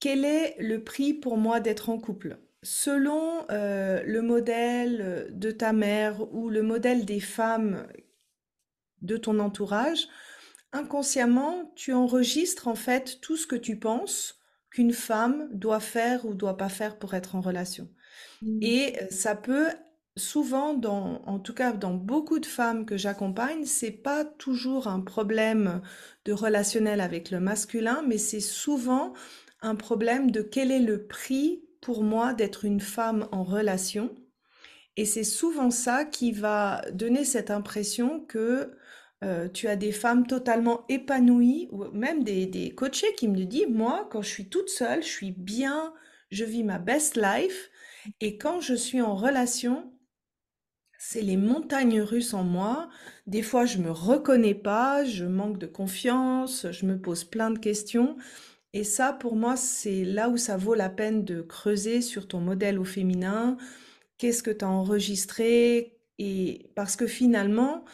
quel est le prix pour moi d'être en couple? Selon euh, le modèle de ta mère ou le modèle des femmes de ton entourage, inconsciemment, tu enregistres en fait tout ce que tu penses qu'une femme doit faire ou doit pas faire pour être en relation. Mm. Et euh, ça peut souvent, en tout cas dans beaucoup de femmes que j'accompagne, c'est pas toujours un problème de relationnel avec le masculin, mais c'est souvent un problème de quel est le prix pour moi d'être une femme en relation. Et c'est souvent ça qui va donner cette impression que euh, tu as des femmes totalement épanouies, ou même des, des coachés qui me disent, moi, quand je suis toute seule, je suis bien, je vis ma best life. Et quand je suis en relation, c'est les montagnes russes en moi. Des fois, je me reconnais pas, je manque de confiance, je me pose plein de questions. Et ça, pour moi, c'est là où ça vaut la peine de creuser sur ton modèle au féminin. Qu'est-ce que tu as enregistré? Et parce que finalement,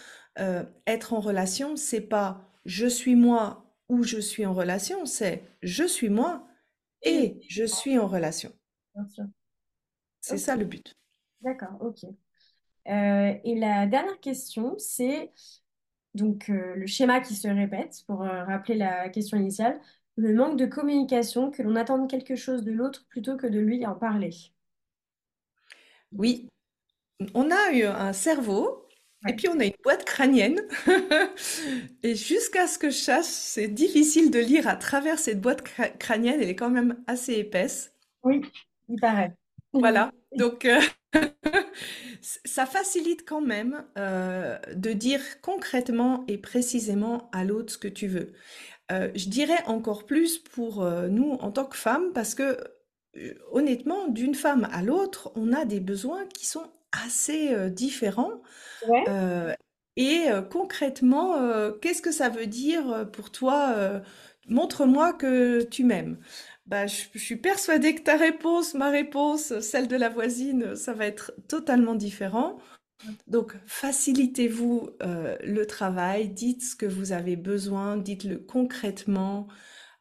euh, être en relation, c'est pas je suis moi ou je suis en relation, c'est je suis moi et je suis en relation. Bien sûr. C'est ça le but. d'accord, ok. Euh, et la dernière question, c'est donc euh, le schéma qui se répète pour euh, rappeler la question initiale, le manque de communication, que l'on attende quelque chose de l'autre plutôt que de lui en parler. Oui, on a eu un cerveau et puis on a une boîte crânienne. Et jusqu'à ce que je sache, c'est difficile de lire à travers cette boîte crânienne. Elle est quand même assez épaisse. Oui, il paraît. Voilà. Donc, euh, ça facilite quand même euh, de dire concrètement et précisément à l'autre ce que tu veux. Euh, je dirais encore plus pour nous en tant que femmes, parce que honnêtement, d'une femme à l'autre, on a des besoins qui sont assez différents. Ouais. Et concrètement, qu'est-ce que ça veut dire pour toi? montre-moi que tu m'aimes. Bah, je, suis persuadée que ta réponse, ma réponse, celle de la voisine, ça va être totalement différent. Donc, facilitez-vous euh, le travail, dites ce que vous avez besoin, dites-le concrètement.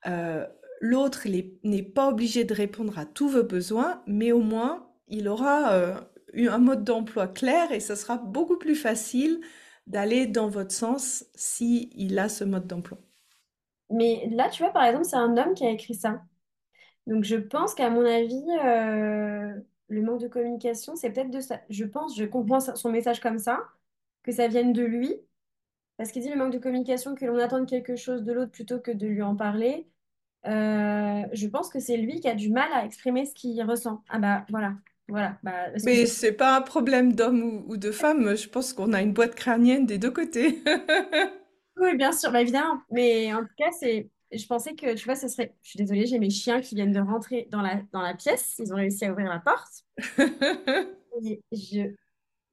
Euh, l'autre n'est pas obligé de répondre à tous vos besoins, mais au moins, il aura euh, eu un mode d'emploi clair et ce sera beaucoup plus facile d'aller dans votre sens si il a ce mode d'emploi. Mais là, tu vois, par exemple, c'est un homme qui a écrit ça. Donc, je pense qu'à mon avis, euh, le manque de communication, c'est peut-être de ça. Je pense, je comprends son message comme ça, que ça vienne de lui, parce qu'il dit le manque de communication, que l'on attende quelque chose de l'autre plutôt que de lui en parler. Euh, je pense que c'est lui qui a du mal à exprimer ce qu'il ressent. Ah bah voilà, voilà. Bah, Mais c'est- c'est pas un problème d'homme ou, ou de femme, je pense qu'on a une boîte crânienne des deux côtés. Oui, bien sûr, bah, évidemment. Mais en tout cas, c'est. Je pensais que, tu vois, ce serait. Je suis désolée, j'ai mes chiens qui viennent de rentrer dans la, dans la pièce. Ils ont réussi à ouvrir la porte. Et je...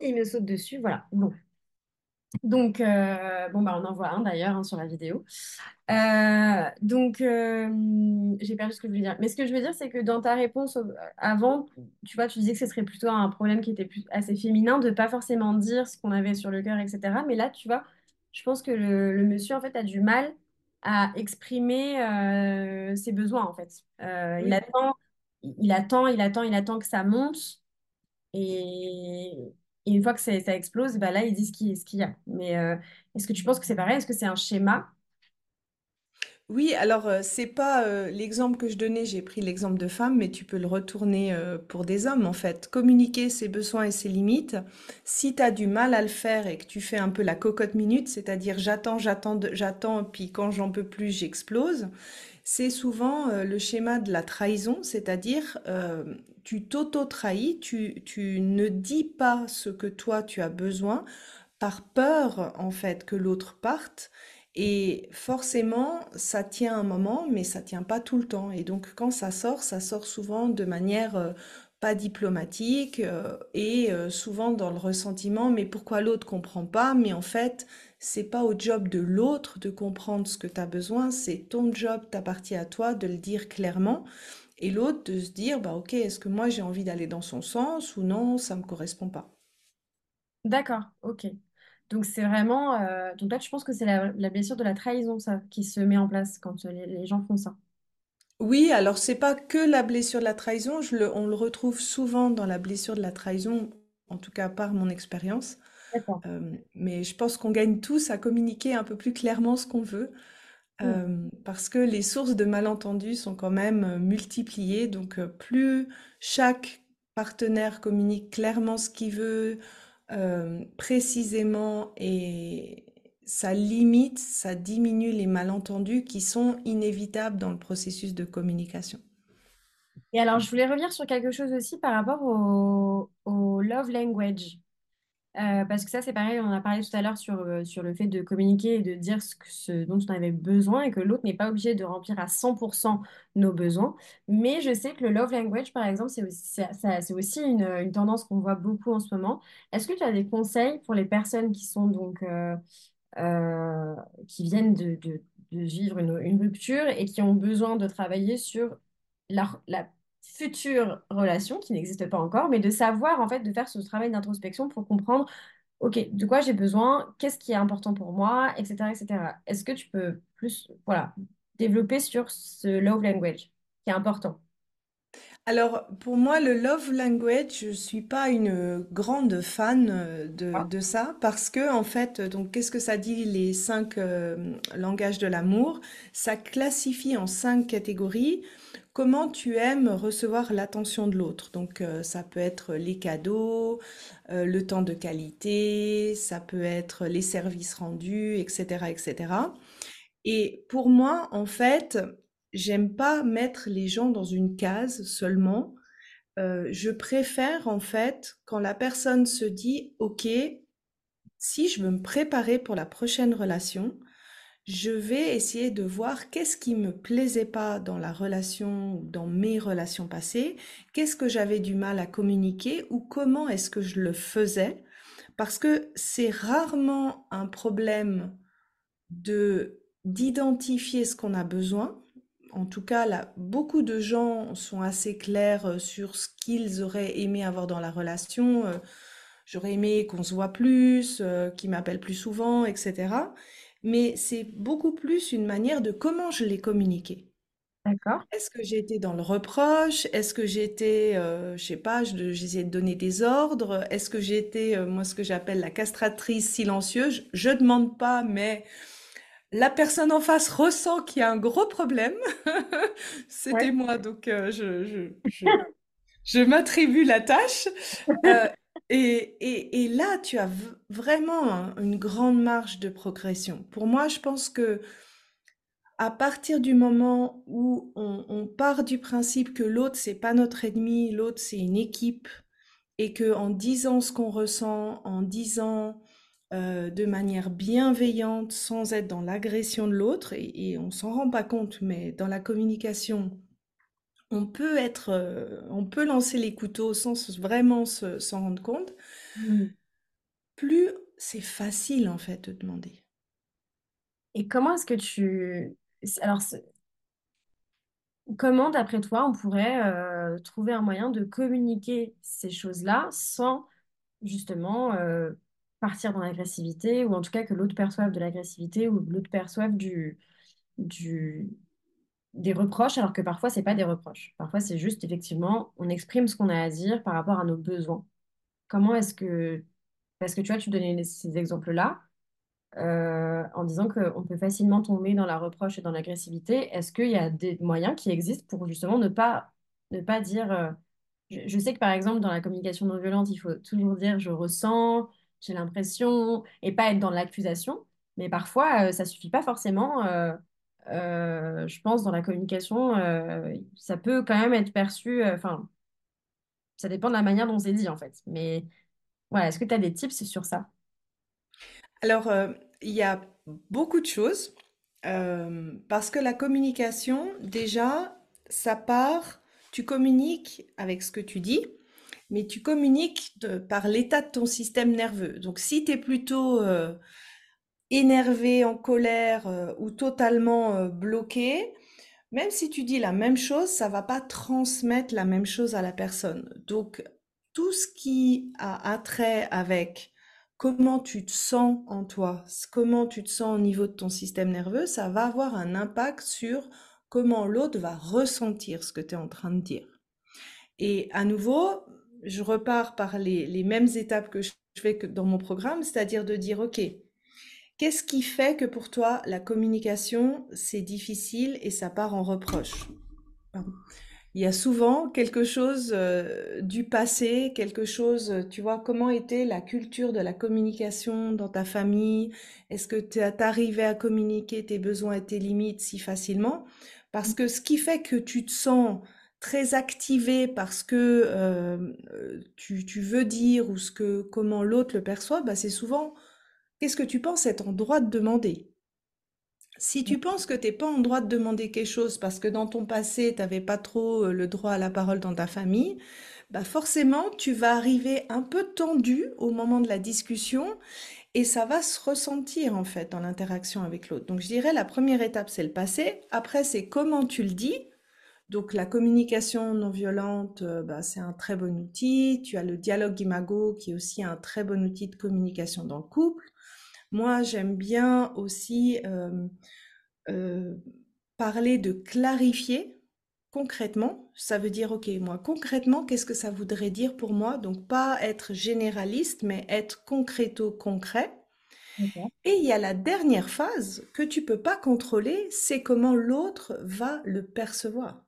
Ils me sautent dessus. Voilà. Bon. Donc, euh, bon, bah, on en voit un d'ailleurs hein, sur la vidéo. Euh, donc, euh, j'ai perdu ce que je voulais dire. Mais ce que je veux dire, c'est que dans ta réponse au- avant, tu vois, tu disais que ce serait plutôt un problème qui était plus, assez féminin, de pas forcément dire ce qu'on avait sur le cœur, etc. Mais là, tu vois, je pense que le, le monsieur, en fait, a du mal à exprimer euh, ses besoins, en fait. Euh, il attend, il attend, il attend, il attend que ça monte. Et, et une fois que ça, ça explose, bah là, il dit ce qu'il ce qu'il y a. Mais euh, est-ce que tu penses que c'est pareil? Est-ce que c'est un schéma? Oui, alors euh, c'est pas euh, l'exemple que je donnais, j'ai pris l'exemple de femme, mais tu peux le retourner euh, pour des hommes en fait. Communiquer ses besoins et ses limites. Si tu as du mal à le faire et que tu fais un peu la cocotte minute, c'est-à-dire j'attends, j'attends, j'attends, puis quand j'en peux plus, j'explose, c'est souvent le schéma de la trahison, c'est-à-dire tu t'auto-trahis, tu, tu ne dis pas ce que toi tu as besoin par peur en fait que l'autre parte. Et forcément, ça tient un moment, mais ça tient pas tout le temps. Et donc, quand ça sort, ça sort souvent de manière euh, pas diplomatique euh, et euh, souvent dans le ressentiment. Mais pourquoi l'autre comprend pas? Mais en fait, c'est pas au job de l'autre de comprendre ce que tu as besoin. C'est ton job, t'appartient à toi de le dire clairement. Et l'autre de se dire, bah ok, est-ce que moi j'ai envie d'aller dans son sens ou non, ça me correspond pas. D'accord, ok. Donc c'est vraiment... euh, Donc là, tu penses que c'est la, la blessure de la trahison, ça, qui se met en place quand euh, les, les gens font ça. Oui, alors c'est pas que la blessure de la trahison, je le- on le retrouve souvent dans la blessure de la trahison, en tout cas par mon expérience. D'accord. Euh, mais je pense qu'on gagne tous à communiquer un peu plus clairement ce qu'on veut, Mm. euh, parce que les sources de malentendus sont quand même euh, multipliées. Donc euh, plus chaque partenaire communique clairement ce qu'il veut, euh, précisément, et ça limite, ça diminue les malentendus qui sont inévitables dans le processus de communication. Et alors, je voulais revenir sur quelque chose aussi par rapport au, au love language. Euh, parce que ça, c'est pareil, on en a parlé tout à l'heure sur, euh, sur le fait de communiquer et de dire ce, dont on avait besoin et que l'autre n'est pas obligé de remplir à 100% nos besoins. Mais je sais que le love language, par exemple, c'est aussi, c'est aussi une, une tendance qu'on voit beaucoup en ce moment. Est-ce que tu as des conseils pour les personnes qui sont donc euh, qui viennent de, de- vivre une, une rupture et qui ont besoin de travailler sur la future relation qui n'existe pas encore, mais de savoir en fait, de faire ce travail d'introspection pour comprendre, ok, de quoi j'ai besoin, qu'est-ce qui est important pour moi, etc., etc. Est-ce que tu peux plus, voilà, développer sur ce love language qui est important? Alors, pour moi, le love language, je suis pas une grande fan euh, de, Ah, de ça parce que, en fait, donc, qu'est-ce que ça dit, les cinq euh, langages de l'amour? Ça classifie en cinq catégories comment tu aimes recevoir l'attention de l'autre? Donc, euh, ça peut être les cadeaux, euh, le temps de qualité, ça peut être les services rendus, etc., etc. Et pour moi, en fait, j'aime pas mettre les gens dans une case seulement. Euh, je préfère, en fait, quand la personne se dit, OK, si je veux me préparer pour la prochaine relation, je vais essayer de voir qu'est-ce qui me plaisait pas dans la relation dans mes relations passées, qu'est-ce que j'avais du mal à communiquer ou comment est-ce que je le faisais? Parce que c'est rarement un problème de d'identifier ce qu'on a besoin. En tout cas, là, beaucoup de gens sont assez clairs euh, sur ce qu'ils auraient aimé avoir dans la relation. Euh, J'aurais aimé qu'on se voit plus, euh, qu'il m'appelle plus souvent, etc. Mais c'est beaucoup plus une manière de comment je l'ai communiqué. d'accord. Est-ce que j'ai été dans le reproche? Est-ce que été, euh, je sais pas, je- j'essayais de donner des ordres? Est-ce que euh, moi, ce que j'appelle la castratrice silencieuse? Je, je demande pas, mais la personne en face ressent qu'il y a un gros problème. C'était Ouais. moi, donc euh, je, je, je, je m'attribue la tâche. Euh, et, et, et là, tu as vraiment un- une grande marge de progression. Pour moi, je pense que à partir du moment où on, on part du principe que l'autre, c'est pas notre ennemi, l'autre, c'est une équipe, et que en disant ce qu'on ressent, en disant euh, de manière bienveillante, sans être dans l'agression de l'autre, et, et on s'en rend pas compte, mais dans la communication, on peut être, euh, on peut lancer les couteaux sans se- vraiment se- s'en rendre compte, Mm. plus c'est facile en fait de demander. Et comment est-ce que tu... Alors, Comment, d'après toi, on pourrait euh, trouver un moyen de communiquer ces choses-là sans justement euh, partir dans l'agressivité ou en tout cas que l'autre perçoive de l'agressivité ou l'autre perçoive du, du, des reproches alors que parfois c'est pas des reproches. Parfois c'est juste effectivement on exprime ce qu'on a à dire par rapport à nos besoins. Comment est-ce que... Parce que tu vois, tu donnais ces exemples-là euh, en disant qu'on peut facilement tomber dans la reproche et dans l'agressivité. Est-ce qu'il y a des moyens qui existent pour justement ne pas, ne pas dire... euh, je sais que par exemple dans la communication non violente, il faut toujours dire je ressens, j'ai l'impression, et pas être dans l'accusation. Mais parfois, euh, ça suffit pas forcément. euh, euh, je pense dans la communication, ça peut quand même être perçu, enfin, ça dépend de la manière dont c'est dit en fait. Mais voilà, est-ce que tu as des tips sur ça? Alors, il y a beaucoup de choses, parce que la communication, déjà, ça part, tu communiques avec ce que tu dis, mais tu communiques par l'état de ton système nerveux. Donc, si tu es plutôt euh, énervé, en colère euh, ou totalement euh, bloqué, même si tu dis la même chose, ça va pas transmettre la même chose à la personne. Donc, tout ce qui a attrait avec comment tu te sens en toi, comment tu te sens au niveau de ton système nerveux, ça va avoir un impact sur comment l'autre va ressentir ce que tu es en train de dire. Et à nouveau, je repars par les, mêmes étapes que je fais dans mon programme, c'est-à-dire de dire, OK, qu'est-ce qui fait que pour toi, la communication, c'est difficile et ça part en reproche? Il y a souvent quelque chose euh, du passé, quelque chose, tu vois, comment était la culture de la communication dans ta famille? Est-ce que tu arrivé à communiquer tes besoins et tes limites si facilement? Parce que ce qui fait que tu te sens très activé parce que euh, tu, tu, veux dire ou ce que comment l'autre le perçoit, bah c'est souvent qu'est-ce que tu penses être en droit de demander? Si tu penses que tu n'es pas en droit de demander quelque chose parce que dans ton passé, tu n'avais pas trop euh, le droit à la parole dans ta famille, bah forcément, tu vas arriver un peu tendu au moment de la discussion et ça va se ressentir en fait dans l'interaction avec l'autre. Donc je dirais la première étape, c'est le passé. Après, c'est comment tu le dis. Donc la communication non violente, euh, bah, c'est un très bon outil. Tu as le dialogue imago qui est aussi un très bon outil de communication dans le couple. Moi, j'aime bien aussi euh, euh, parler de clarifier concrètement. Ça veut dire, OK, moi, concrètement, qu'est-ce que ça voudrait dire pour moi? Donc, pas être généraliste, mais être concréto-concret. Et il y a la dernière phase que tu peux pas contrôler, c'est comment l'autre va le percevoir.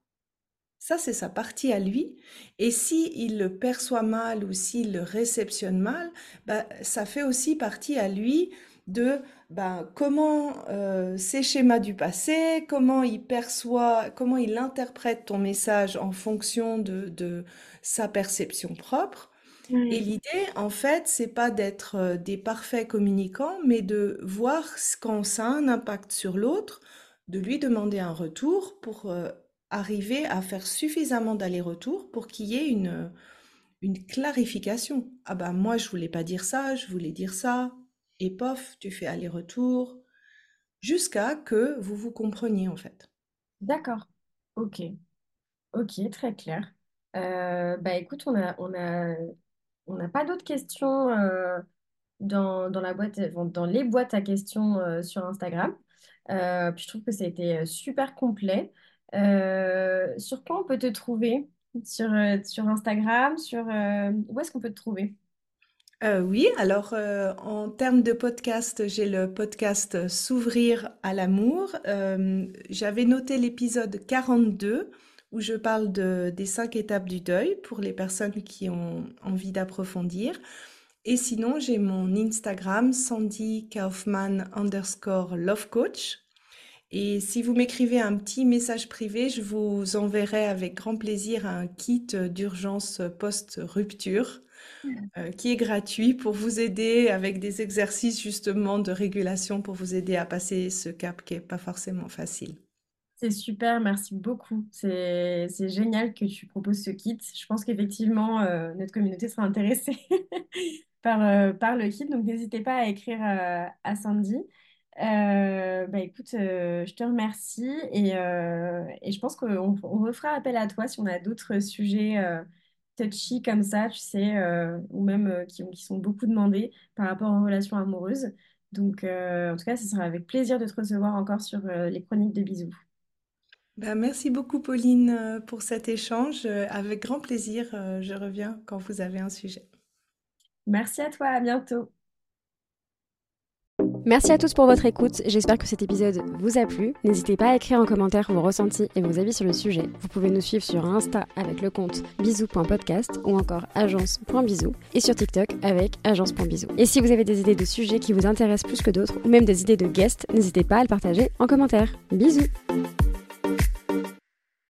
Ça, c'est sa partie à lui. Et si il le perçoit mal ou s'il le réceptionne mal, bah, ça fait aussi partie à lui de ben, comment euh, ces schémas du passé, comment il perçoit, comment il interprète ton message en fonction de, sa perception propre. Et l'idée, en fait, c'est pas d'être euh, des parfaits communicants, mais de voir quand ça a un impact sur l'autre, de lui demander un retour pour euh, arriver à faire suffisamment d'aller-retour pour qu'il y ait une, une clarification. Ah ben moi je voulais pas dire ça, je voulais dire ça et pof, tu fais aller-retour, jusqu'à que vous vous compreniez en fait. D'accord. Ok. Ok, très clair. Euh, bah écoute, on a, on a, on n'a pas d'autres questions euh, dans, dans la boîte, dans les boîtes à questions euh, sur Instagram. puis je trouve que ça a été super complet. Sur quoi on peut te trouver? Sur, sur Instagram, sur où est-ce qu'on peut te trouver? Euh, oui, alors euh, en termes de podcast, j'ai le podcast S'ouvrir à l'amour. Euh, j'avais noté l'épisode 42 où je parle de, des cinq étapes du deuil pour les personnes qui ont envie d'approfondir. Et sinon, j'ai mon Instagram, Sandy Kaufman underscore love coach. Et si vous m'écrivez un petit message privé, je vous enverrai avec grand plaisir un kit d'urgence post-rupture euh, qui est gratuit pour vous aider avec des exercices justement de régulation pour vous aider à passer ce cap qui n'est pas forcément facile. C'est super, merci beaucoup. C'est génial que tu proposes ce kit. Je pense qu'effectivement, euh, notre communauté sera intéressée par, euh, par le kit. Donc, n'hésitez pas à écrire à Sandy. Bah écoute, je te remercie et, et je pense qu'on on refera appel à toi si on a d'autres sujets touchy comme ça, tu sais, euh, ou même euh, qui, qui, sont beaucoup demandés par rapport aux relations amoureuses. Donc, euh, en tout cas, ce sera avec plaisir de te recevoir encore sur les chroniques de bisous. Ben, merci beaucoup, Pauline, pour cet échange. Avec grand plaisir, je reviens quand vous avez un sujet. Merci à toi, à bientôt. Merci à tous pour votre écoute, j'espère que cet épisode vous a plu. N'hésitez pas à écrire en commentaire vos ressentis et vos avis sur le sujet. Vous pouvez nous suivre sur Insta avec le compte bisous.podcast ou encore agence.bisous et sur TikTok avec agence.bisous. Et si vous avez des idées de sujets qui vous intéressent plus que d'autres ou même des idées de guests, n'hésitez pas à le partager en commentaire. Bisous